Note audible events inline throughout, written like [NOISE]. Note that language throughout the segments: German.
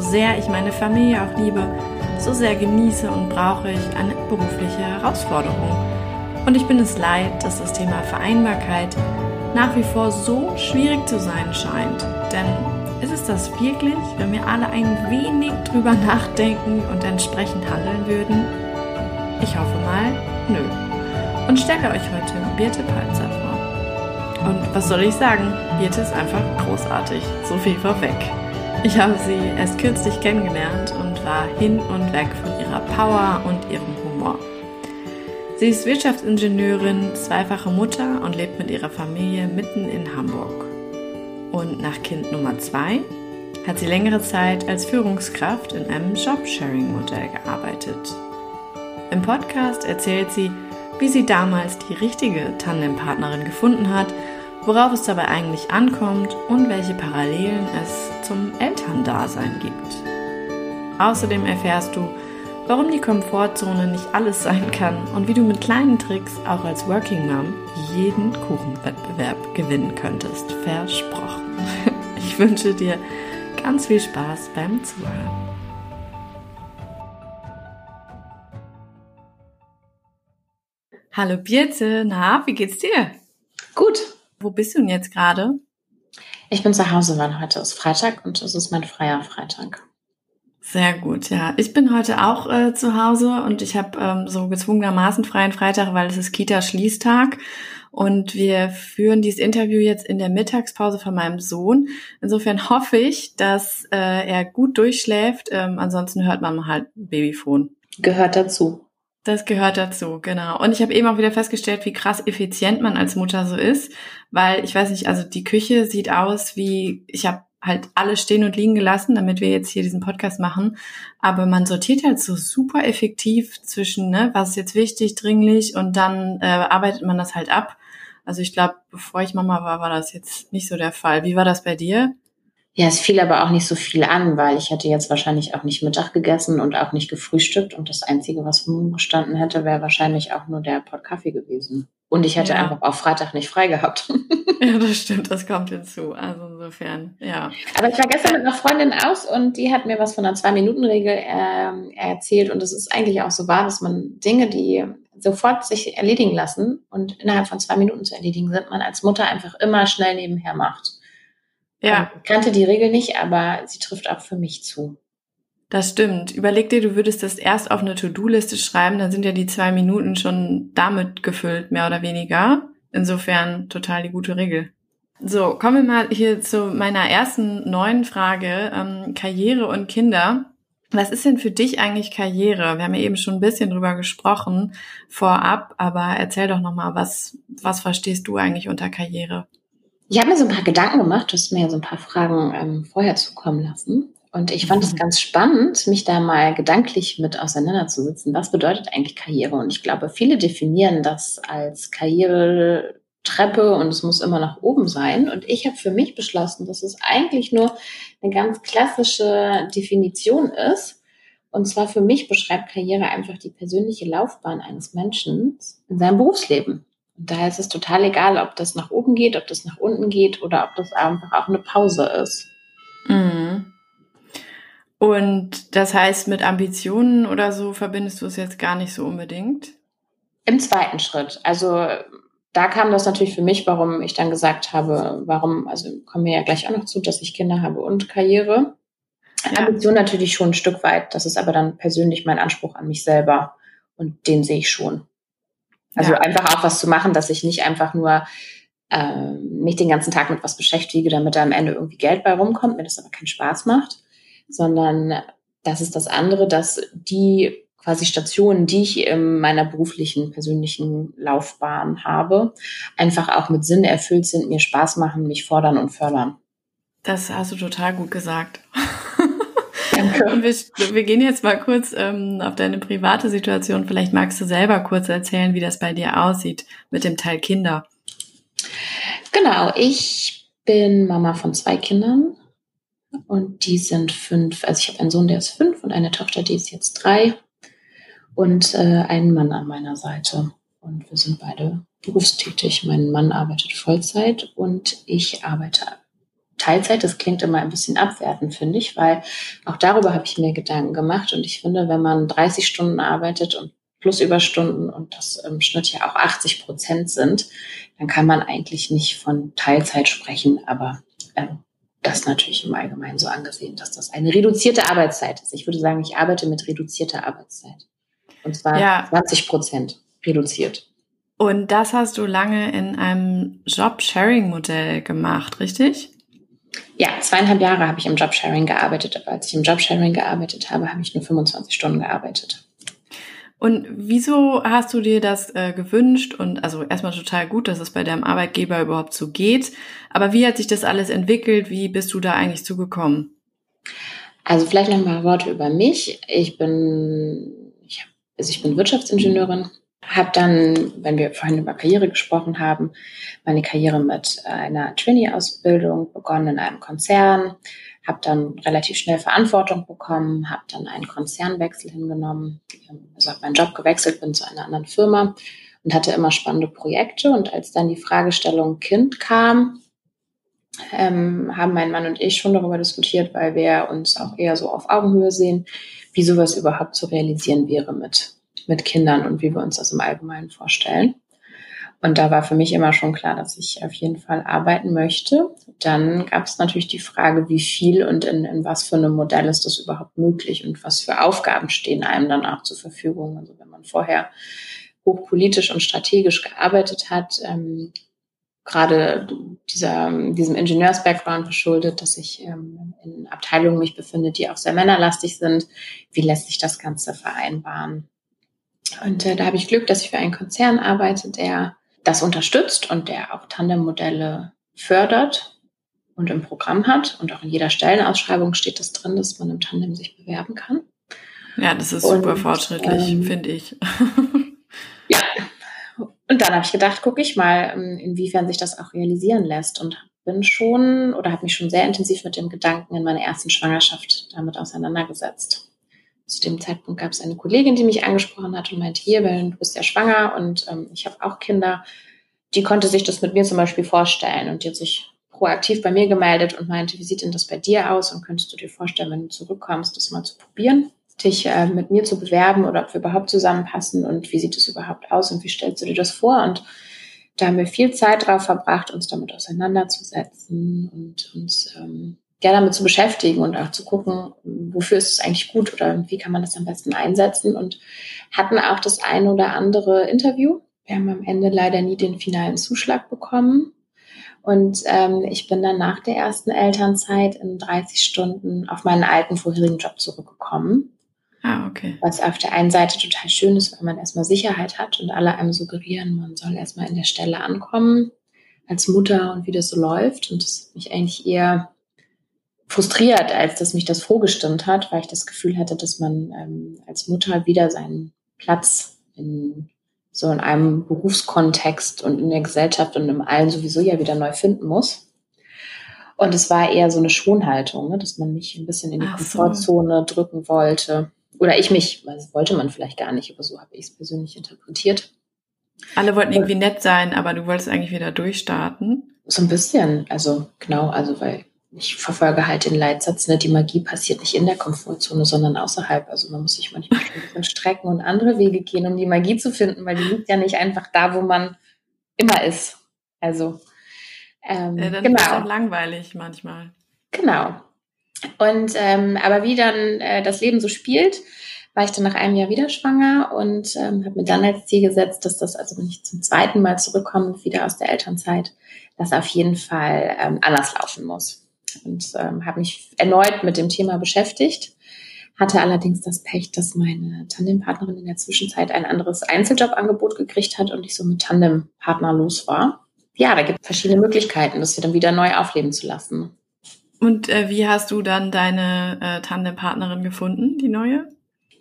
So sehr ich meine Familie auch liebe, so sehr genieße und brauche ich eine berufliche Herausforderung. Und ich bin es leid, dass das Thema Vereinbarkeit nach wie vor so schwierig zu sein scheint. Denn ist es das wirklich, wenn wir alle ein wenig drüber nachdenken und entsprechend handeln würden? Ich hoffe mal, nö. Und stelle euch heute Birte Palzer vor. Und was soll ich sagen? Birte ist einfach großartig. So viel vorweg. Ich habe sie erst kürzlich kennengelernt und war hin und weg von ihrer Power und ihrem Humor. Sie ist Wirtschaftsingenieurin, zweifache Mutter und lebt mit ihrer Familie mitten in Hamburg. Und nach Kind Nummer zwei hat sie längere Zeit als Führungskraft in einem Jobsharing-Modell gearbeitet. Im Podcast erzählt sie, wie sie damals die richtige Tandempartnerin gefunden hat worauf es dabei eigentlich ankommt und welche Parallelen es zum Elterndasein gibt. Außerdem erfährst du, warum die Komfortzone nicht alles sein kann und wie du mit kleinen Tricks auch als Working Mom jeden Kuchenwettbewerb gewinnen könntest. Versprochen. [LAUGHS] Ich wünsche dir ganz viel Spaß beim Zuhören. Hallo Birte, na, wie geht's dir? Gut, wo bist du denn jetzt gerade? Ich bin zu Hause, weil heute ist Freitag und es ist mein freier Freitag. Sehr gut, ja. Ich bin heute auch äh, zu Hause und ich habe ähm, so gezwungenermaßen freien Freitag, weil es ist Kita-Schließtag. Und wir führen dieses Interview jetzt in der Mittagspause von meinem Sohn. Insofern [LAUGHS] hoffe ich, dass äh, er gut durchschläft. Ähm, ansonsten hört man halt Babyphone. Gehört dazu. Das gehört dazu, genau. Und ich habe eben auch wieder festgestellt, wie krass effizient man als Mutter so ist, weil ich weiß nicht, also die Küche sieht aus wie, ich habe halt alles stehen und liegen gelassen, damit wir jetzt hier diesen Podcast machen. Aber man sortiert halt so super effektiv zwischen, ne, was ist jetzt wichtig, dringlich und dann äh, arbeitet man das halt ab. Also ich glaube, bevor ich Mama war, war das jetzt nicht so der Fall. Wie war das bei dir? Ja, es fiel aber auch nicht so viel an, weil ich hätte jetzt wahrscheinlich auch nicht Mittag gegessen und auch nicht gefrühstückt. Und das Einzige, was gestanden hätte, wäre wahrscheinlich auch nur der Pot Kaffee gewesen. Und ich hätte ja. einfach auf Freitag nicht frei gehabt. [LAUGHS] Ja, das [LAUGHS] stimmt, das kommt hinzu. Also insofern, ja. Aber ich war gestern mit einer Freundin aus und die hat mir was von einer Zwei-Minuten-Regel äh, erzählt. Und es ist eigentlich auch so wahr, dass man Dinge, die sofort sich erledigen lassen und innerhalb von zwei Minuten zu erledigen sind, man als Mutter einfach immer schnell nebenher macht. Ja. Ich kannte die Regel nicht, aber sie trifft auch für mich zu. Das stimmt. Überleg dir, du würdest das erst auf eine To-Do-Liste schreiben, dann sind ja die zwei Minuten schon damit gefüllt, mehr oder weniger. Insofern total die gute Regel. So, kommen wir mal hier zu meiner ersten neuen Frage. Ähm, Karriere und Kinder. Was ist denn für dich eigentlich Karriere? Wir haben ja eben schon ein bisschen drüber gesprochen vorab, aber erzähl doch nochmal, was, was verstehst du eigentlich unter Karriere? Ich habe mir so ein paar Gedanken gemacht, du hast mir ja so ein paar Fragen ähm, vorher zukommen lassen. Und ich fand es mhm. ganz spannend, mich da mal gedanklich mit auseinanderzusetzen. Was bedeutet eigentlich Karriere? Und ich glaube, viele definieren das als Karrieretreppe und es muss immer nach oben sein. Und ich habe für mich beschlossen, dass es eigentlich nur eine ganz klassische Definition ist. Und zwar für mich beschreibt Karriere einfach die persönliche Laufbahn eines Menschen in seinem Berufsleben. Daher ist es total egal, ob das nach oben geht, ob das nach unten geht oder ob das einfach auch eine Pause ist. Mhm. Und das heißt, mit Ambitionen oder so verbindest du es jetzt gar nicht so unbedingt? Im zweiten Schritt. Also da kam das natürlich für mich, warum ich dann gesagt habe, warum, also kommen wir ja gleich auch noch zu, dass ich Kinder habe und Karriere. Ja. Ambition natürlich schon ein Stück weit. Das ist aber dann persönlich mein Anspruch an mich selber. Und den sehe ich schon. Also ja. einfach auch was zu machen, dass ich nicht einfach nur äh, mich den ganzen Tag mit was beschäftige, damit da am Ende irgendwie Geld bei rumkommt, mir das aber keinen Spaß macht, sondern das ist das andere, dass die quasi Stationen, die ich in meiner beruflichen, persönlichen Laufbahn habe, einfach auch mit Sinn erfüllt sind, mir Spaß machen, mich fordern und fördern. Das hast du total gut gesagt. [LAUGHS] Danke. Und wir, wir gehen jetzt mal kurz ähm, auf deine private Situation. Vielleicht magst du selber kurz erzählen, wie das bei dir aussieht mit dem Teil Kinder. Genau, ich bin Mama von zwei Kindern und die sind fünf. Also ich habe einen Sohn, der ist fünf und eine Tochter, die ist jetzt drei und äh, einen Mann an meiner Seite. Und wir sind beide berufstätig. Mein Mann arbeitet Vollzeit und ich arbeite Teilzeit. Das klingt immer ein bisschen abwertend, finde ich, weil auch darüber habe ich mir Gedanken gemacht. Und ich finde, wenn man 30 Stunden arbeitet und plus Überstunden und das im Schnitt ja auch 80 Prozent sind, dann kann man eigentlich nicht von Teilzeit sprechen. Aber äh, das natürlich im Allgemeinen so angesehen, dass das eine reduzierte Arbeitszeit ist. Ich würde sagen, ich arbeite mit reduzierter Arbeitszeit. Und zwar ja. 20 Prozent reduziert. Und das hast du lange in einem Job-Sharing-Modell gemacht, richtig? Ja, zweieinhalb Jahre habe ich im Jobsharing gearbeitet, aber als ich im Jobsharing gearbeitet habe, habe ich nur 25 Stunden gearbeitet. Und wieso hast du dir das äh, gewünscht? Und also erstmal total gut, dass es bei deinem Arbeitgeber überhaupt so geht. Aber wie hat sich das alles entwickelt? Wie bist du da eigentlich zugekommen? Also vielleicht noch mal Worte über mich. Ich bin, ich, also ich bin Wirtschaftsingenieurin, habe dann, wenn wir vorhin über Karriere gesprochen haben, meine Karriere mit einer Trainee-Ausbildung begonnen in einem Konzern, habe dann relativ schnell Verantwortung bekommen, habe dann einen Konzernwechsel hingenommen, also habe meinen Job gewechselt, bin zu einer anderen Firma und hatte immer spannende Projekte. Und als dann die Fragestellung Kind kam, ähm, haben mein Mann und ich schon darüber diskutiert, weil wir uns auch eher so auf Augenhöhe sehen, wie sowas überhaupt zu realisieren wäre mit, mit Kindern und wie wir uns das im Allgemeinen vorstellen. Und da war für mich immer schon klar, dass ich auf jeden Fall arbeiten möchte. Dann gab es natürlich die Frage, wie viel und in, in was für einem Modell ist das überhaupt möglich und was für Aufgaben stehen einem dann auch zur Verfügung. Also wenn man vorher hochpolitisch und strategisch gearbeitet hat, ähm, gerade dieser, diesem Ingenieurs-Background verschuldet, dass ich ähm, in Abteilungen mich befinde, die auch sehr männerlastig sind. Wie lässt sich das Ganze vereinbaren? Und äh, da habe ich Glück, dass ich für einen Konzern arbeite, der das unterstützt und der auch Tandem-Modelle fördert und im Programm hat. Und auch in jeder Stellenausschreibung steht das drin, dass man im Tandem sich bewerben kann. Ja, das ist super fortschrittlich, ähm, finde ich. [LAUGHS] ja. Und dann habe ich gedacht, gucke ich mal, ähm, inwiefern sich das auch realisieren lässt. Und bin schon oder habe mich schon sehr intensiv mit dem Gedanken in meiner ersten Schwangerschaft damit auseinandergesetzt zu dem Zeitpunkt gab es eine Kollegin, die mich angesprochen hat und meinte, hier, weil du bist ja schwanger und ähm, ich habe auch Kinder, die konnte sich das mit mir zum Beispiel vorstellen und die hat sich proaktiv bei mir gemeldet und meinte, wie sieht denn das bei dir aus und könntest du dir vorstellen, wenn du zurückkommst, das mal zu probieren, dich äh, mit mir zu bewerben oder ob wir überhaupt zusammenpassen und wie sieht es überhaupt aus und wie stellst du dir das vor? Und da haben wir viel Zeit drauf verbracht, uns damit auseinanderzusetzen und uns ähm, ja, damit zu beschäftigen und auch zu gucken, wofür ist es eigentlich gut oder wie kann man das am besten einsetzen und hatten auch das ein oder andere Interview. Wir haben am Ende leider nie den finalen Zuschlag bekommen. Und ähm, ich bin dann nach der ersten Elternzeit in 30 Stunden auf meinen alten vorherigen Job zurückgekommen. Ah, okay. Was auf der einen Seite total schön ist, weil man erstmal Sicherheit hat und alle einem suggerieren, man soll erstmal in der Stelle ankommen als Mutter und wie das so läuft. Und das hat mich eigentlich eher frustriert, als dass mich das vorgestimmt hat, weil ich das Gefühl hatte, dass man ähm, als Mutter wieder seinen Platz in so in einem Berufskontext und in der Gesellschaft und im Allen sowieso ja wieder neu finden muss. Und es war eher so eine Schonhaltung, ne, dass man mich ein bisschen in die Ach Komfortzone so. drücken wollte. Oder ich mich, das wollte man vielleicht gar nicht, aber so habe ich es persönlich interpretiert. Alle wollten irgendwie nett sein, aber du wolltest eigentlich wieder durchstarten. So ein bisschen, also genau, also weil ich verfolge halt den Leitsatz, ne, die Magie passiert nicht in der Komfortzone, sondern außerhalb. Also man muss sich manchmal ein bisschen strecken und andere Wege gehen, um die Magie zu finden, weil die liegt ja nicht einfach da, wo man immer ist. Also ähm, ja, dann genau. ist auch langweilig manchmal. Genau. Und ähm, aber wie dann äh, das Leben so spielt, war ich dann nach einem Jahr wieder schwanger und ähm, habe mir dann als Ziel gesetzt, dass das, also wenn ich zum zweiten Mal zurückkomme, wieder aus der Elternzeit, das auf jeden Fall ähm, anders laufen muss und ähm, habe mich erneut mit dem Thema beschäftigt. Hatte allerdings das Pech, dass meine Tandempartnerin in der Zwischenzeit ein anderes Einzeljobangebot gekriegt hat und ich so mit Tandempartner los war. Ja, da gibt es verschiedene Möglichkeiten, das wieder dann wieder neu aufleben zu lassen. Und äh, wie hast du dann deine äh, Tandempartnerin gefunden, die neue?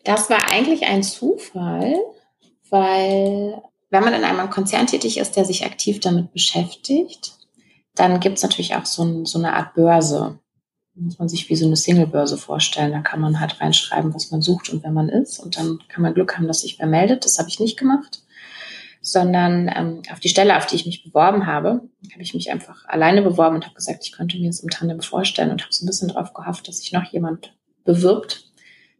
Das war eigentlich ein Zufall, weil wenn man in einem Konzern tätig ist, der sich aktiv damit beschäftigt, dann gibt es natürlich auch so, ein, so eine Art Börse. Muss man sich wie so eine Single-Börse vorstellen. Da kann man halt reinschreiben, was man sucht und wer man ist. Und dann kann man Glück haben, dass sich wer meldet. Das habe ich nicht gemacht sondern ähm, auf die Stelle, auf die ich mich beworben habe, habe ich mich einfach alleine beworben und habe gesagt, ich könnte mir es im Tandem vorstellen und habe so ein bisschen darauf gehofft, dass sich noch jemand bewirbt,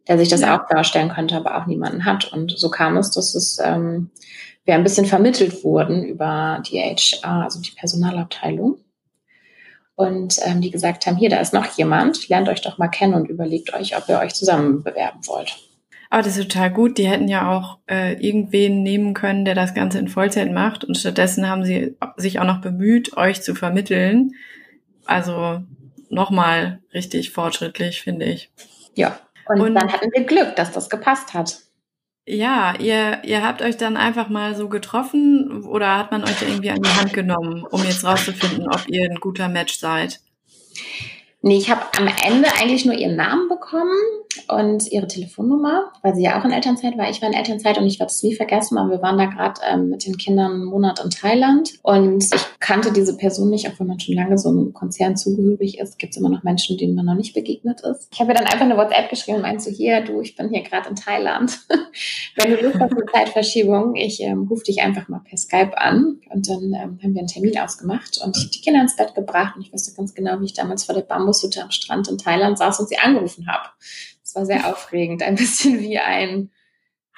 der sich das ja. auch darstellen könnte, aber auch niemanden hat. Und so kam es, dass es ähm, wir ein bisschen vermittelt wurden über die HR, also die Personalabteilung. Und ähm, die gesagt haben, hier, da ist noch jemand, lernt euch doch mal kennen und überlegt euch, ob ihr euch zusammen bewerben wollt. Aber das ist total gut. Die hätten ja auch äh, irgendwen nehmen können, der das Ganze in Vollzeit macht. Und stattdessen haben sie sich auch noch bemüht, euch zu vermitteln. Also nochmal richtig fortschrittlich, finde ich. Ja. Und, und dann hatten wir Glück, dass das gepasst hat. Ja, ihr, ihr habt euch dann einfach mal so getroffen oder hat man euch irgendwie an die Hand genommen, um jetzt rauszufinden, ob ihr ein guter Match seid? Nee, ich habe am Ende eigentlich nur ihren Namen bekommen und ihre Telefonnummer, weil sie ja auch in Elternzeit war. Ich war in Elternzeit und ich werde es nie vergessen, aber wir waren da gerade ähm, mit den Kindern einen Monat in Thailand und ich kannte diese Person nicht, auch wenn man schon lange so einem Konzern zugehörig ist, gibt es immer noch Menschen, denen man noch nicht begegnet ist. Ich habe mir dann einfach eine WhatsApp geschrieben und meinte so, hier, du, ich bin hier gerade in Thailand. [LAUGHS] wenn du Lust hast eine Zeitverschiebung, ich ähm, rufe dich einfach mal per Skype an und dann ähm, haben wir einen Termin ausgemacht und ich habe die Kinder ins Bett gebracht und ich wusste ganz genau, wie ich damals vor der Bambushütte am Strand in Thailand saß und sie angerufen habe. Es war sehr aufregend, ein bisschen wie ein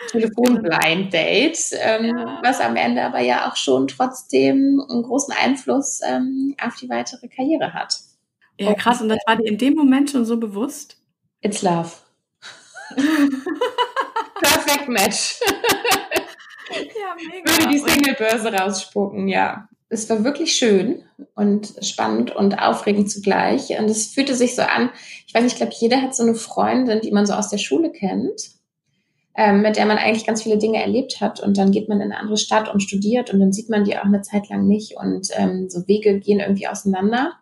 Telefonblind-Date, ähm, ja. was am Ende aber ja auch schon trotzdem einen großen Einfluss ähm, auf die weitere Karriere hat. Ja, krass. Und das war dir in dem Moment schon so bewusst? It's love. [LAUGHS] Perfect Match. ja, mega. Würde die Single-Börse rausspucken, ja. Es war wirklich schön und spannend und aufregend zugleich. Und es fühlte sich so an, ich weiß nicht, ich glaube, jeder hat so eine Freundin, die man so aus der Schule kennt, ähm, mit der man eigentlich ganz viele Dinge erlebt hat. Und dann geht man in eine andere Stadt und studiert und dann sieht man die auch eine Zeit lang nicht. Und ähm, so Wege gehen irgendwie auseinander.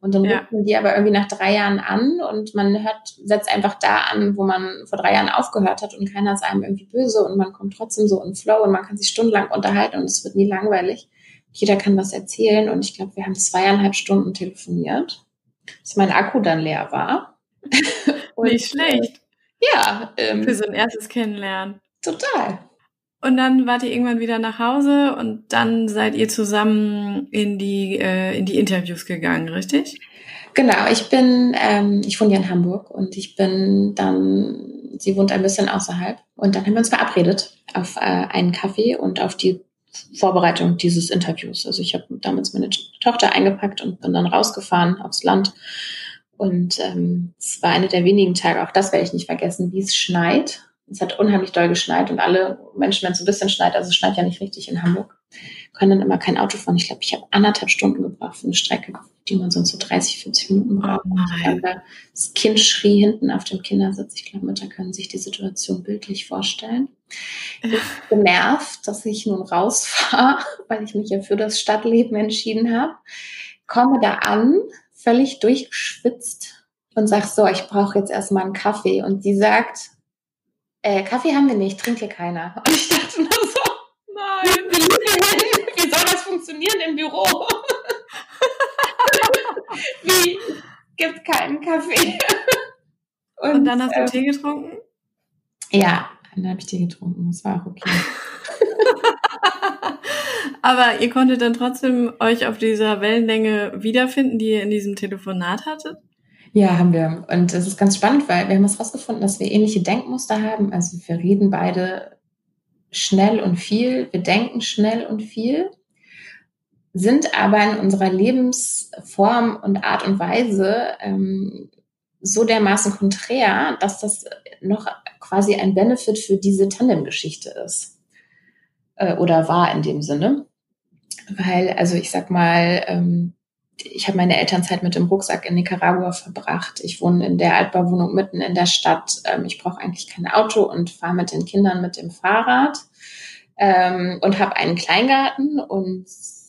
Und dann ja. ruft man die aber irgendwie nach drei Jahren an und man hört, setzt einfach da an, wo man vor drei Jahren aufgehört hat und keiner ist einem irgendwie böse und man kommt trotzdem so in Flow und man kann sich stundenlang unterhalten und es wird nie langweilig. Jeder kann was erzählen und ich glaube, wir haben zweieinhalb Stunden telefoniert, bis mein Akku dann leer war. [LAUGHS] Nicht schlecht. Ja. Ähm, Für so ein erstes Kennenlernen. Total. Und dann wart ihr irgendwann wieder nach Hause und dann seid ihr zusammen in die, äh, in die Interviews gegangen, richtig? Genau, ich bin, ähm, ich wohne ja in Hamburg und ich bin dann, sie wohnt ein bisschen außerhalb und dann haben wir uns verabredet auf äh, einen Kaffee und auf die Vorbereitung dieses Interviews. Also ich habe damals meine Tochter eingepackt und bin dann rausgefahren aufs Land und ähm, es war eine der wenigen Tage, auch das werde ich nicht vergessen, wie es schneit. Es hat unheimlich doll geschneit und alle Menschen, wenn es ein bisschen schneit, also es schneit ja nicht richtig in Hamburg, können dann immer kein Auto fahren. Ich glaube, ich habe anderthalb Stunden gebraucht für eine Strecke, die man sonst so 30, 40 Minuten braucht. Oh das Kind schrie hinten auf dem Kindersitz. Ich glaube, Mütter können sich die Situation bildlich vorstellen. Ich bin genervt, dass ich nun rausfahre, [LAUGHS] weil ich mich ja für das Stadtleben entschieden habe. Komme da an, völlig durchgeschwitzt und sag so, ich brauche jetzt erstmal einen Kaffee. Und sie sagt, äh, Kaffee haben wir nicht, trinkt hier keiner. Und ich dachte nur so, nein, wie soll das funktionieren im Büro? [LAUGHS] wie, gibt keinen Kaffee. Und, Und dann hast du äh, Tee getrunken? Ja, dann habe ich Tee getrunken. Das war auch okay. [LAUGHS] Aber ihr konntet dann trotzdem euch auf dieser Wellenlänge wiederfinden, die ihr in diesem Telefonat hattet? Ja, haben wir. Und es ist ganz spannend, weil wir haben es herausgefunden, dass wir ähnliche Denkmuster haben. Also wir reden beide schnell und viel, wir denken schnell und viel, sind aber in unserer Lebensform und Art und Weise ähm, so dermaßen konträr, dass das noch quasi ein Benefit für diese Tandem-Geschichte ist. Äh, oder war in dem Sinne. Weil, also ich sag mal, ähm, ich habe meine Elternzeit mit dem Rucksack in Nicaragua verbracht. Ich wohne in der Altbauwohnung mitten in der Stadt. Ähm, ich brauche eigentlich kein Auto und fahre mit den Kindern mit dem Fahrrad ähm, und habe einen Kleingarten und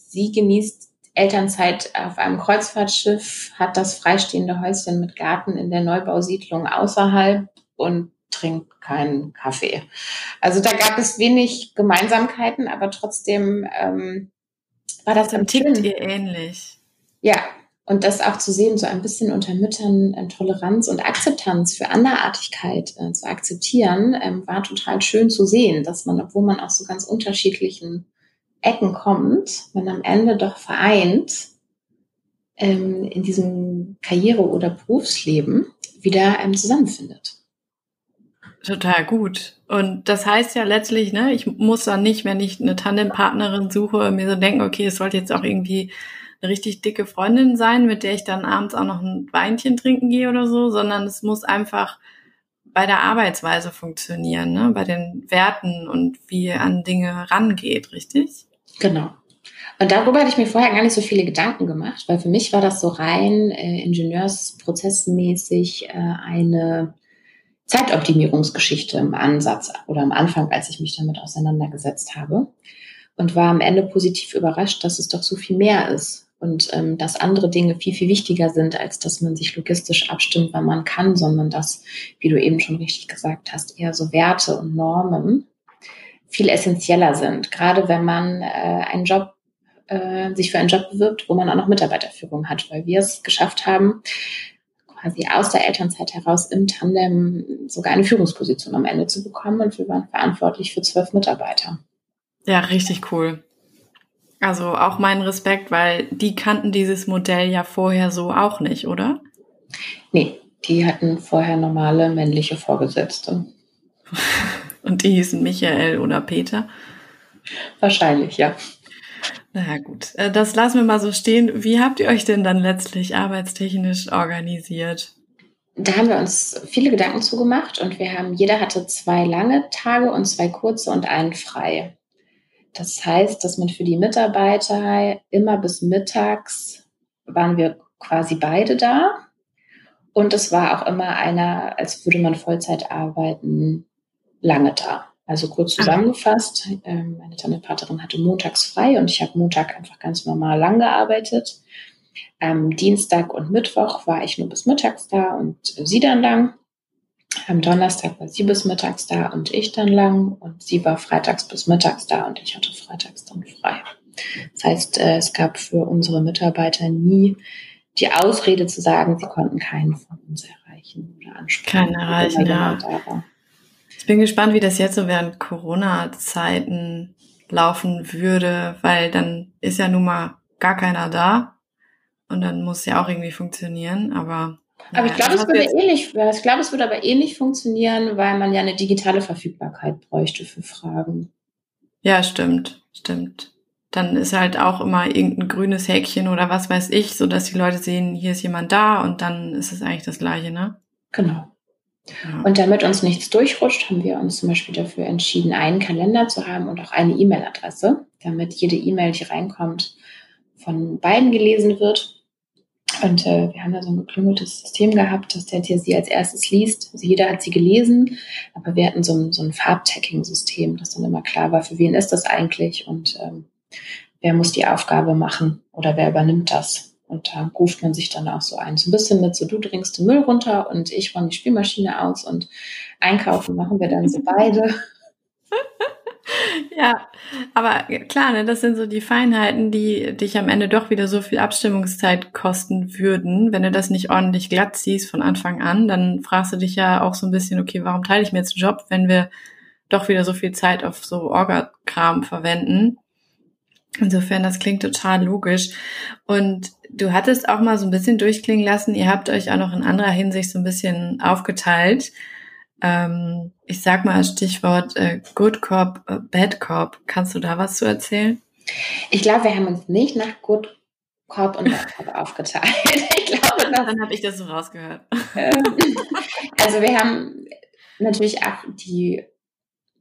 sie genießt Elternzeit auf einem Kreuzfahrtschiff, hat das freistehende Häuschen mit Garten in der Neubausiedlung außerhalb und trinkt keinen Kaffee. Also da gab es wenig Gemeinsamkeiten, aber trotzdem ähm, war das dann tickt ihr ähnlich. Ja, und das auch zu sehen, so ein bisschen unter Müttern ähm, Toleranz und Akzeptanz für Anderartigkeit äh, zu akzeptieren, ähm, war total schön zu sehen, dass man, obwohl man aus so ganz unterschiedlichen Ecken kommt, man am Ende doch vereint ähm, in diesem Karriere- oder Berufsleben wieder ähm, zusammenfindet. Total gut. Und das heißt ja letztlich, ne, ich muss dann nicht, wenn ich eine Tandempartnerin suche, mir so denken, okay, es sollte jetzt auch irgendwie eine richtig dicke Freundin sein, mit der ich dann abends auch noch ein Weinchen trinken gehe oder so, sondern es muss einfach bei der Arbeitsweise funktionieren, ne? bei den Werten und wie an Dinge rangeht, richtig? Genau. Und darüber hatte ich mir vorher gar nicht so viele Gedanken gemacht, weil für mich war das so rein äh, ingenieursprozessmäßig äh, eine Zeitoptimierungsgeschichte im Ansatz oder am Anfang, als ich mich damit auseinandergesetzt habe. Und war am Ende positiv überrascht, dass es doch so viel mehr ist und ähm, dass andere Dinge viel, viel wichtiger sind, als dass man sich logistisch abstimmt, wann man kann, sondern dass, wie du eben schon richtig gesagt hast, eher so Werte und Normen viel essentieller sind. Gerade wenn man äh, einen Job, äh, sich für einen Job bewirbt, wo man auch noch Mitarbeiterführung hat, weil wir es geschafft haben, quasi aus der Elternzeit heraus im Tandem sogar eine Führungsposition am Ende zu bekommen und wir waren verantwortlich für zwölf Mitarbeiter. Ja, richtig cool. Also auch mein Respekt, weil die kannten dieses Modell ja vorher so auch nicht, oder? Nee, die hatten vorher normale männliche Vorgesetzte. [LAUGHS] Und die hießen Michael oder Peter? Wahrscheinlich, ja. Na gut, äh, das lassen wir mal so stehen. Wie habt ihr euch denn dann letztlich arbeitstechnisch organisiert? Da haben wir uns viele Gedanken zugemacht und wir haben, jeder hatte zwei lange Tage und zwei kurze und einen frei. Das heißt, dass man für die Mitarbeiter immer bis mittags waren wir quasi beide da. Und es war auch immer einer, als würde man Vollzeit arbeiten, lange da. Also kurz zusammengefasst, ähm, meine Tandempartnerin hatte montags frei und ich habe Montag einfach ganz normal lang gearbeitet. Am Dienstag und Mittwoch war ich nur bis mittags da und sie dann lang. Am Donnerstag war sie bis mittags da und ich dann lang und sie war freitags bis mittags da und ich hatte freitags dann frei. Das heißt, äh, es gab für unsere Mitarbeiter nie die Ausrede zu sagen, sie konnten keinen von uns erreichen oder ansprechen. Keinen erreichen, ja. Ich bin gespannt, wie das jetzt so während Corona-Zeiten laufen würde, weil dann ist ja nun mal gar keiner da und dann muss ja auch irgendwie funktionieren, aber aber ich glaube, es würde ähnlich, ich glaube, es würde aber ähnlich funktionieren, weil man ja eine digitale Verfügbarkeit bräuchte für Fragen. Ja, stimmt, stimmt. Dann ist halt auch immer irgendein grünes Häkchen oder was weiß ich, so dass die Leute sehen, hier ist jemand da und dann ist es eigentlich das Gleiche, ne? Genau. Ja. Und damit uns nichts durchrutscht, haben wir uns zum Beispiel dafür entschieden, einen Kalender zu haben und auch eine E-Mail-Adresse, damit jede E-Mail, die reinkommt, von beiden gelesen wird und äh, wir haben da so ein geklüngeltes System gehabt, dass der Tier sie als erstes liest. Also jeder hat sie gelesen, aber wir hatten so ein, so ein Farbtagging-System, das dann immer klar war, für wen ist das eigentlich und ähm, wer muss die Aufgabe machen oder wer übernimmt das. Und da ruft man sich dann auch so ein. So ein bisschen mit so, du dringst den Müll runter und ich räume die Spielmaschine aus und einkaufen machen wir dann so [LAUGHS] beide. Ja, aber klar, ne, das sind so die Feinheiten, die dich am Ende doch wieder so viel Abstimmungszeit kosten würden. Wenn du das nicht ordentlich glatt siehst von Anfang an, dann fragst du dich ja auch so ein bisschen, okay, warum teile ich mir jetzt einen Job, wenn wir doch wieder so viel Zeit auf so Orga-Kram verwenden? Insofern, das klingt total logisch. Und du hattest auch mal so ein bisschen durchklingen lassen, ihr habt euch auch noch in anderer Hinsicht so ein bisschen aufgeteilt ähm, ich sag mal Stichwort äh, Good Cop, äh, Bad Cop. Kannst du da was zu erzählen? Ich glaube, wir haben uns nicht nach Good Cop und Bad Cop aufgeteilt. [LAUGHS] Ich glaube, das, dann habe ich das so rausgehört. Ähm, also wir haben natürlich auch die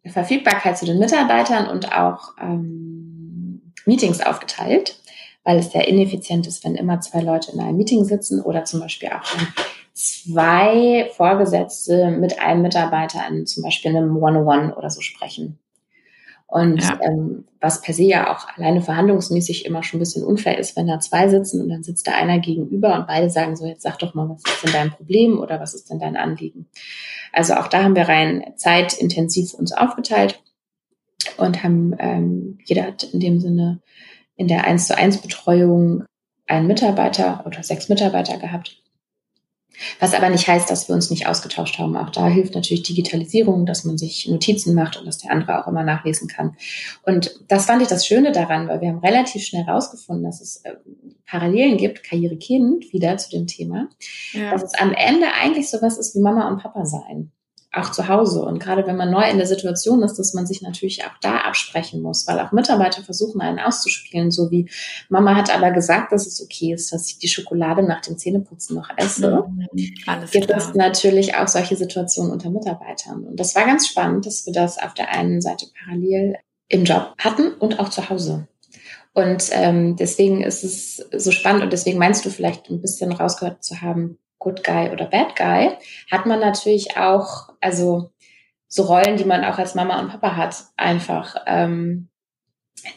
Verfügbarkeit zu den Mitarbeitern und auch ähm, Meetings aufgeteilt, weil es sehr ineffizient ist, wenn immer zwei Leute in einem Meeting sitzen oder zum Beispiel auch zwei Vorgesetzte mit einem Mitarbeiter in zum Beispiel einem One-on-One oder so sprechen. Und ja. ähm, was per se ja auch alleine verhandlungsmäßig immer schon ein bisschen unfair ist, wenn da zwei sitzen und dann sitzt da einer gegenüber und beide sagen so, jetzt sag doch mal, was ist denn dein Problem oder was ist denn dein Anliegen? Also auch da haben wir rein zeitintensiv uns aufgeteilt und haben, ähm, jeder hat in dem Sinne in der 1 zu 1 Betreuung einen Mitarbeiter oder sechs Mitarbeiter gehabt was aber nicht heißt, dass wir uns nicht ausgetauscht haben. Auch da hilft natürlich Digitalisierung, dass man sich Notizen macht und dass der andere auch immer nachlesen kann. Und das fand ich das Schöne daran, weil wir haben relativ schnell herausgefunden, dass es äh, Parallelen gibt, Karriere Kind, wieder zu dem Thema, ja. dass es am Ende eigentlich sowas ist wie Mama und Papa sein auch zu Hause. Und gerade wenn man neu in der Situation ist, dass man sich natürlich auch da absprechen muss, weil auch Mitarbeiter versuchen, einen auszuspielen, so wie Mama hat aber gesagt, dass es okay ist, dass ich die Schokolade nach dem Zähneputzen noch esse. Mhm, alles gibt klar. es natürlich auch solche Situationen unter Mitarbeitern. Und das war ganz spannend, dass wir das auf der einen Seite parallel im Job hatten und auch zu Hause. Und ähm, deswegen ist es so spannend und deswegen meinst du vielleicht ein bisschen rausgehört zu haben, Good Guy oder Bad Guy, hat man natürlich auch, also so Rollen, die man auch als Mama und Papa hat, einfach. Ähm,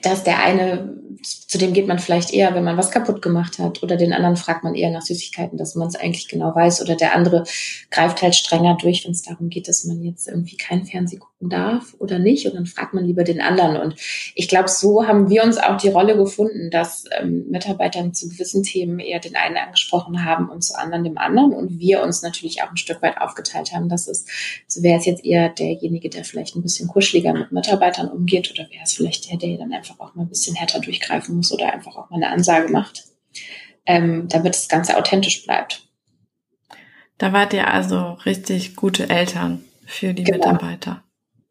dass der eine, zu dem geht man vielleicht eher, wenn man was kaputt gemacht hat, oder den anderen fragt man eher nach Süßigkeiten, dass man es eigentlich genau weiß, oder der andere greift halt strenger durch, wenn es darum geht, dass man jetzt irgendwie kein Fernseh gucken darf oder nicht, und dann fragt man lieber den anderen. Und ich glaube, so haben wir uns auch die Rolle gefunden, dass ähm, Mitarbeitern zu gewissen Themen eher den einen angesprochen haben und zu anderen dem anderen, und wir uns natürlich auch ein Stück weit aufgeteilt haben, dass es, so wäre es jetzt eher derjenige, der vielleicht ein bisschen kuscheliger mit Mitarbeitern umgeht, oder wäre es vielleicht der, der dann einfach auch mal ein bisschen härter durchgreifen muss oder einfach auch mal eine Ansage macht, ähm, damit das Ganze authentisch bleibt. Da wart ihr also richtig gute Eltern für die genau. Mitarbeiter.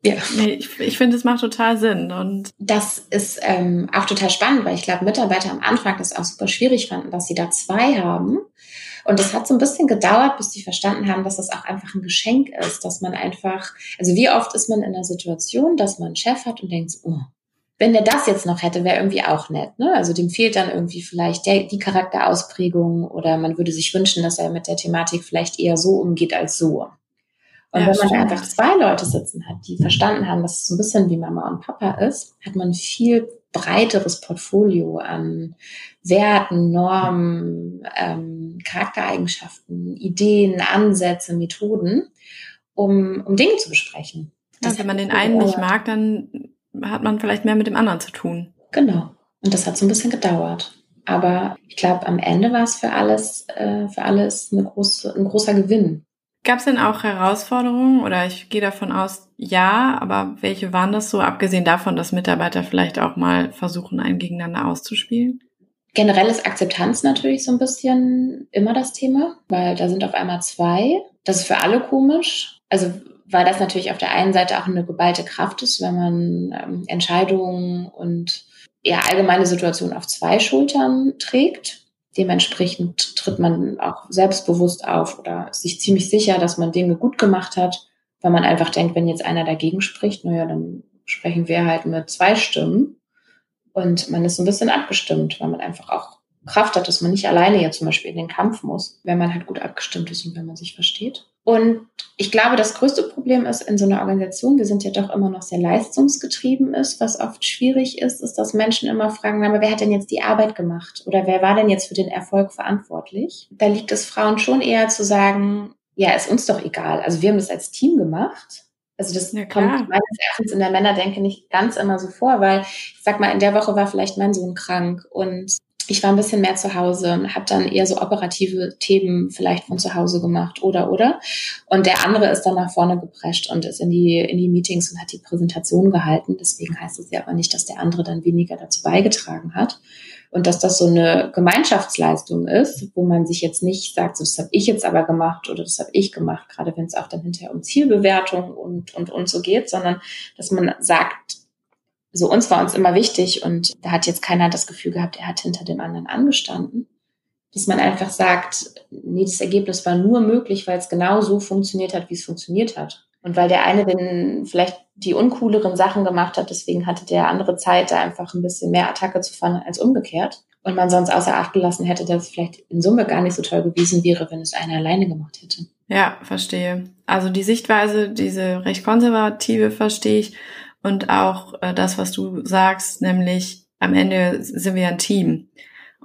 Ja. Nee, ich, ich finde, es macht total Sinn. Und das ist ähm, auch total spannend, weil ich glaube, Mitarbeiter am Anfang das auch super schwierig fanden, dass sie da zwei haben. Und es hat so ein bisschen gedauert, bis die verstanden haben, dass das auch einfach ein Geschenk ist, dass man einfach, also wie oft ist man in der Situation, dass man einen Chef hat und denkt, oh, wenn der das jetzt noch hätte, wäre irgendwie auch nett. Ne? Also dem fehlt dann irgendwie vielleicht der, die Charakterausprägung oder man würde sich wünschen, dass er mit der Thematik vielleicht eher so umgeht als so. Und ja, wenn man stimmt. einfach zwei Leute sitzen hat, die verstanden haben, dass es so ein bisschen wie Mama und Papa ist, hat man viel breiteres Portfolio an Werten, Normen, ähm, Charaktereigenschaften, Ideen, Ansätze, Methoden, um, um Dinge zu besprechen. Ja, wenn man den einen nicht mag, dann hat man vielleicht mehr mit dem anderen zu tun. Genau. Und das hat so ein bisschen gedauert. Aber ich glaube, am Ende war es für alles, äh, für alles eine große, ein großer Gewinn. Gab es denn auch Herausforderungen oder ich gehe davon aus, ja, aber welche waren das so, abgesehen davon, dass Mitarbeiter vielleicht auch mal versuchen, einen gegeneinander auszuspielen? Generell ist Akzeptanz natürlich so ein bisschen immer das Thema, weil da sind auf einmal zwei. Das ist für alle komisch. Also weil das natürlich auf der einen Seite auch eine geballte Kraft ist, wenn man ähm, Entscheidungen und ja allgemeine Situationen auf zwei Schultern trägt. Dementsprechend tritt man auch selbstbewusst auf oder ist sich ziemlich sicher, dass man Dinge gut gemacht hat, weil man einfach denkt, wenn jetzt einer dagegen spricht, naja, dann sprechen wir halt mit zwei Stimmen. Und man ist ein bisschen abgestimmt, weil man einfach auch Kraft hat, dass man nicht alleine jetzt zum Beispiel in den Kampf muss, wenn man halt gut abgestimmt ist und wenn man sich versteht. Und ich glaube, das größte Problem ist in so einer Organisation, wir sind ja doch immer noch sehr leistungsgetrieben ist, was oft schwierig ist, ist, dass Menschen immer fragen, aber wer hat denn jetzt die Arbeit gemacht? Oder wer war denn jetzt für den Erfolg verantwortlich? Da liegt es Frauen schon eher zu sagen, ja, ist uns doch egal. Also wir haben das als Team gemacht. Also das ja, kommt meines Erachtens in der Männerdenke nicht ganz immer so vor, weil ich sag mal, in der Woche war vielleicht mein Sohn krank und ich war ein bisschen mehr zu Hause und habe dann eher so operative Themen vielleicht von zu Hause gemacht oder oder. Und der andere ist dann nach vorne geprescht und ist in die in die Meetings und hat die Präsentation gehalten. Deswegen heißt es ja aber nicht, dass der andere dann weniger dazu beigetragen hat und dass das so eine Gemeinschaftsleistung ist, wo man sich jetzt nicht sagt, so, das habe ich jetzt aber gemacht oder das habe ich gemacht, gerade wenn es auch dann hinterher um Zielbewertung und und und so geht, sondern dass man sagt, so uns war uns immer wichtig und da hat jetzt keiner das Gefühl gehabt, er hat hinter dem anderen angestanden. Dass man einfach sagt, nee, das Ergebnis war nur möglich, weil es genau so funktioniert hat, wie es funktioniert hat. Und weil der eine den vielleicht die uncooleren Sachen gemacht hat, deswegen hatte der andere Zeit, da einfach ein bisschen mehr Attacke zu fahren als umgekehrt. Und man sonst außer Acht gelassen hätte, dass es vielleicht in Summe gar nicht so toll gewesen wäre, wenn es einer alleine gemacht hätte. Ja, verstehe. Also die Sichtweise, diese recht konservative verstehe ich. Und auch äh, das, was du sagst, nämlich am Ende sind wir ein Team.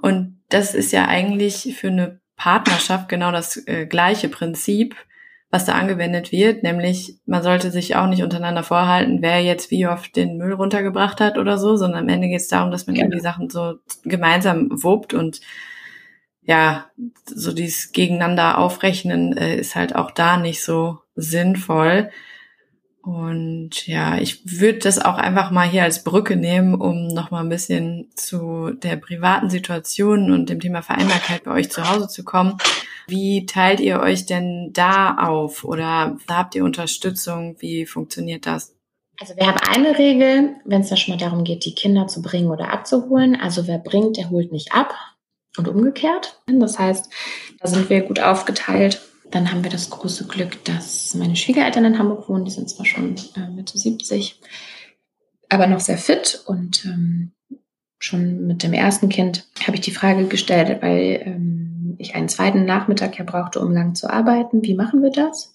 Und das ist ja eigentlich für eine Partnerschaft genau das äh, gleiche Prinzip, was da angewendet wird, nämlich man sollte sich auch nicht untereinander vorhalten, wer jetzt wie oft den Müll runtergebracht hat oder so, sondern am Ende geht es darum, dass man genau. irgendwie Sachen so gemeinsam wuppt und ja, so dieses Gegeneinander aufrechnen äh, ist halt auch da nicht so sinnvoll. Und ja, ich würde das auch einfach mal hier als Brücke nehmen, um nochmal ein bisschen zu der privaten Situation und dem Thema Vereinbarkeit bei euch zu Hause zu kommen. Wie teilt ihr euch denn da auf oder habt ihr Unterstützung? Wie funktioniert das? Also wir haben eine Regel, wenn es da schon mal darum geht, die Kinder zu bringen oder abzuholen. Also wer bringt, der holt nicht ab und umgekehrt. Das heißt, da sind wir gut aufgeteilt. Dann haben wir das große Glück, dass meine Schwiegereltern in Hamburg wohnen. Die sind zwar schon äh, Mitte 70, aber noch sehr fit. Und ähm, schon mit dem ersten Kind habe ich die Frage gestellt, weil ähm, ich einen zweiten Nachmittag ja brauchte, um lang zu arbeiten. Wie machen wir das?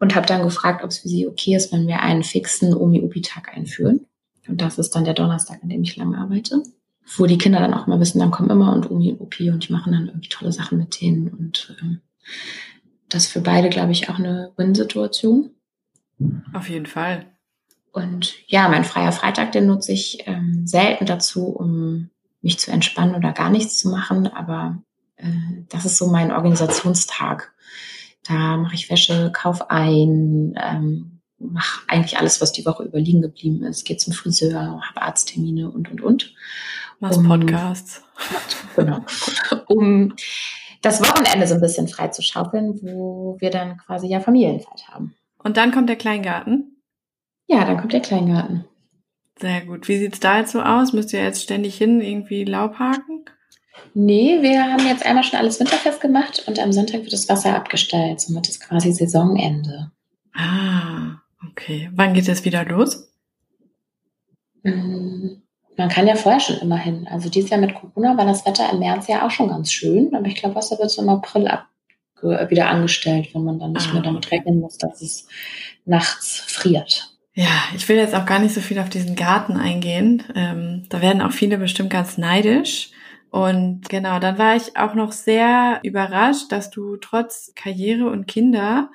Und habe dann gefragt, ob es für sie okay ist, wenn wir einen fixen Omi-Upi-Tag einführen. Und das ist dann der Donnerstag, an dem ich lang arbeite. Wo die Kinder dann auch mal wissen, dann kommen immer und Omi und Upi und die machen dann irgendwie tolle Sachen mit denen. Und ähm, das ist für beide, glaube ich, auch eine Win-Situation. Auf jeden Fall. Und ja, mein freier Freitag, den nutze ich ähm, selten dazu, um mich zu entspannen oder gar nichts zu machen. Aber äh, das ist so mein Organisationstag. Da mache ich Wäsche, kauf ein, ähm, mache eigentlich alles, was die Woche über liegen geblieben ist. Gehe zum Friseur, habe Arzttermine und, und, und. Machst um, Podcasts. [LAUGHS] Genau. Um das Wochenende so ein bisschen frei zu schaufeln, wo wir dann quasi ja Familienzeit haben. Und dann kommt der Kleingarten? Ja, dann kommt der Kleingarten. Sehr gut. Wie sieht's da jetzt so aus? Müsst ihr jetzt ständig hin irgendwie Laub haken? Nee, wir haben jetzt einmal schon alles winterfest gemacht und am Sonntag wird das Wasser abgestellt. Somit ist quasi Saisonende. Ah, okay. Wann geht es wieder los? Mm, man kann ja vorher schon immer hin. Also dieses Jahr mit Corona war das Wetter im März ja auch schon ganz schön, aber ich glaube, Wasser wird so im April ab, wieder angestellt, wenn man dann nicht ah, mehr damit rechnen muss, dass es nachts friert. Ja, ich will jetzt auch gar nicht so viel auf diesen Garten eingehen. Ähm, da werden auch viele bestimmt ganz neidisch. Und genau, dann war ich auch noch sehr überrascht, dass du trotz Karriere und Kinder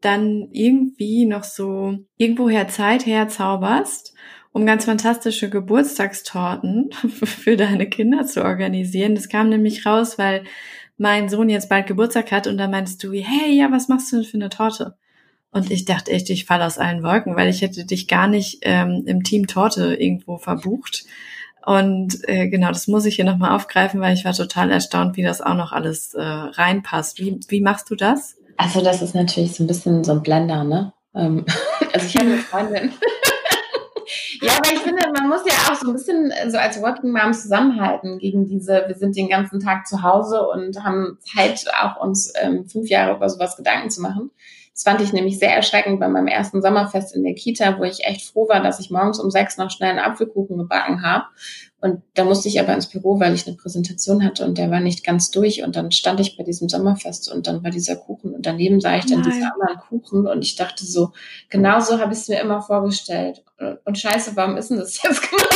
dann irgendwie noch so irgendwoher Zeit herzauberst um ganz fantastische Geburtstagstorten [LAUGHS] für deine Kinder zu organisieren. Das kam nämlich raus, weil mein Sohn jetzt bald Geburtstag hat und da meinst du, hey, ja, was machst du denn für eine Torte? Und ich dachte echt, ich falle aus allen Wolken, weil ich hätte dich gar nicht ähm, im Team Torte irgendwo verbucht. Und äh, genau, das muss ich hier nochmal aufgreifen, weil ich war total erstaunt, wie das auch noch alles äh, reinpasst. Wie, wie machst du das? Also das ist natürlich so ein bisschen so ein Blender, ne? Ähm, [LAUGHS] also ich habe eine Freundin, [LAUGHS] ja, aber ich finde, man muss ja auch so ein bisschen so als Working Mom zusammenhalten gegen diese, wir sind den ganzen Tag zu Hause und haben Zeit, auch uns ähm, fünf Jahre über sowas Gedanken zu machen. Das fand ich nämlich sehr erschreckend bei meinem ersten Sommerfest in der Kita, wo ich echt froh war, dass ich morgens um sechs noch schnell einen Apfelkuchen gebacken habe. Und da musste ich aber ins Büro, weil ich eine Präsentation hatte und der war nicht ganz durch. Und dann stand ich bei diesem Sommerfest und dann war dieser Kuchen und daneben sah ich dann Nein. diesen anderen Kuchen und ich dachte so, genau so habe ich es mir immer vorgestellt. Und scheiße, warum ist denn das jetzt [LAUGHS] genau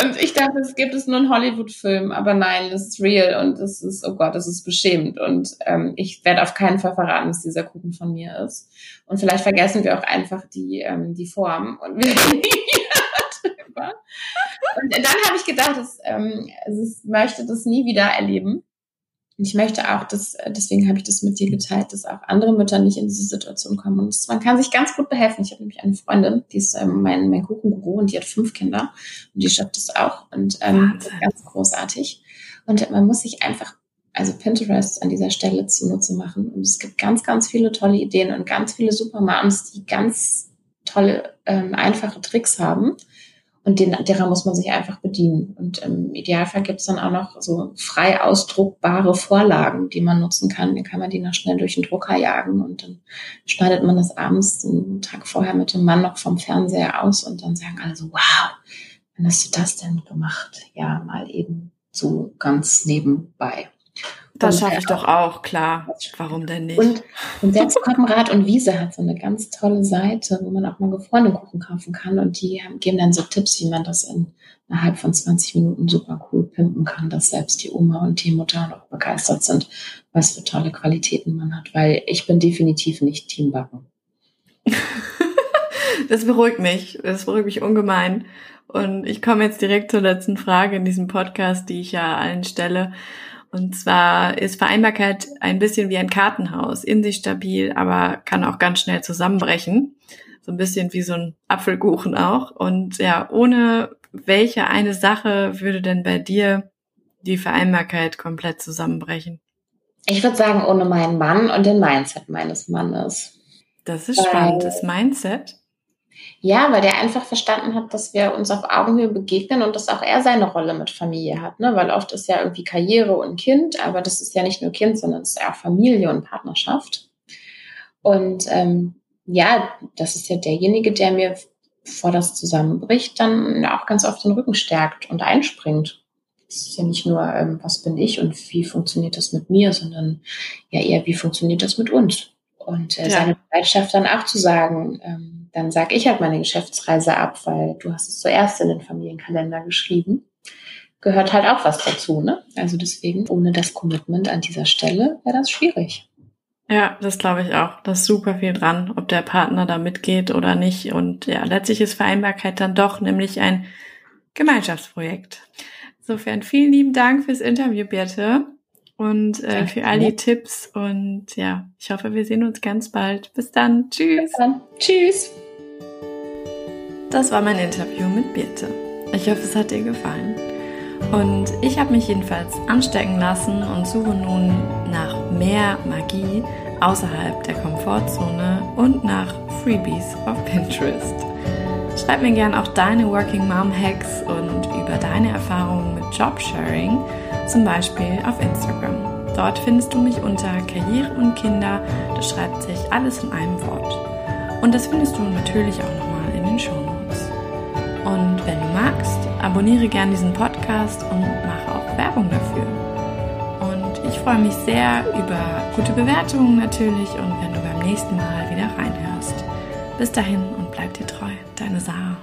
und ich dachte, es gibt es nur einen Hollywood-Film, aber nein, das ist real und das ist, oh Gott, das ist beschämend. Und ähm, ich werde auf keinen Fall verraten, dass dieser Kuchen von mir ist. Und vielleicht vergessen wir auch einfach die, ähm, die Form und wir [LAUGHS] drüber. Und dann habe ich gedacht, dass, ähm, also ich möchte das nie wieder erleben. Und ich möchte auch, dass, deswegen habe ich das mit dir geteilt, dass auch andere Mütter nicht in diese Situation kommen. Und das, man kann sich ganz gut behelfen. Ich habe nämlich eine Freundin, die ist ähm, mein, mein Kuchenguru und die hat fünf Kinder und die schafft das auch und ähm, ganz großartig. Und man muss sich einfach, also Pinterest an dieser Stelle zunutze machen. Und es gibt ganz, ganz viele tolle Ideen und ganz viele Supermoms, die ganz tolle, ähm, einfache Tricks haben und den, derer muss man sich einfach bedienen. Und im Idealfall gibt es dann auch noch so frei ausdruckbare Vorlagen, die man nutzen kann. Dann kann man die noch schnell durch den Drucker jagen und dann schneidet man das abends einen Tag vorher mit dem Mann noch vom Fernseher aus und dann sagen alle so, wow, wann hast du das denn gemacht? Ja, mal eben so ganz nebenbei. Das schaffe ich doch auch, klar. Warum denn nicht? Und, und [LAUGHS] selbst Koppenrad und Wiese hat so eine ganz tolle Seite, wo man auch mal gefrorene Kuchen kaufen kann. Und die geben dann so Tipps, wie man das in innerhalb von 20 Minuten super cool pimpen kann, dass selbst die Oma und die Mutter noch begeistert sind, was für tolle Qualitäten man hat. Weil ich bin definitiv nicht Teambacken. [LAUGHS] das beruhigt mich. Das beruhigt mich ungemein. Und ich komme jetzt direkt zur letzten Frage in diesem Podcast, die ich ja allen stelle. Und zwar ist Vereinbarkeit ein bisschen wie ein Kartenhaus, in sich stabil, aber kann auch ganz schnell zusammenbrechen. So ein bisschen wie so ein Apfelkuchen auch. Und ja, ohne welche eine Sache würde denn bei dir die Vereinbarkeit komplett zusammenbrechen? Ich würde sagen, ohne meinen Mann und den Mindset meines Mannes. Das ist Weil, spannend, das Mindset. Ja, weil der einfach verstanden hat, dass wir uns auf Augenhöhe begegnen und dass auch er seine Rolle mit Familie hat. Ne? Weil oft ist ja irgendwie Karriere und Kind, aber das ist ja nicht nur Kind, sondern es ist ja auch Familie und Partnerschaft. Und ähm, ja, das ist ja derjenige, der mir, bevor das zusammenbricht, dann auch ganz oft den Rücken stärkt und einspringt. Es ist ja nicht nur, ähm, was bin ich und wie funktioniert das mit mir, sondern ja eher, wie funktioniert das mit uns. Und äh, ja. seine Bereitschaft dann auch zu sagen, ähm, dann sage ich halt meine Geschäftsreise ab, weil du hast es zuerst in den Familienkalender geschrieben. Gehört halt auch was dazu, ne? Also deswegen, ohne das Commitment an dieser Stelle wäre das schwierig. Ja, das glaube ich auch. Da ist super viel dran, ob der Partner da mitgeht oder nicht. Und ja, letztlich ist Vereinbarkeit dann doch nämlich ein Gemeinschaftsprojekt. Insofern vielen lieben Dank fürs Interview, Birte und äh, für all die Tipps. Und ja, ich hoffe, wir sehen uns ganz bald. Bis dann. Tschüss. Bis dann. Tschüss. Das war mein Interview mit Birte. Ich hoffe, es hat dir gefallen. Und ich habe mich jedenfalls anstecken lassen und suche nun nach mehr Magie außerhalb der Komfortzone und nach Freebies auf Pinterest. Schreib mir gern auch deine Working Mom Hacks und über deine Erfahrungen mit Jobsharing, zum Beispiel auf Instagram. Dort findest du mich unter Karriere und Kinder, das schreibt sich alles in einem Wort. Und das findest du natürlich auch nochmal in den Shownotes. Und wenn du magst, abonniere gern diesen Podcast und mache auch Werbung dafür. Und ich freue mich sehr über gute Bewertungen natürlich und wenn du beim nächsten Mal wieder reinhörst. Bis dahin und bleib dir treu, deine Sarah.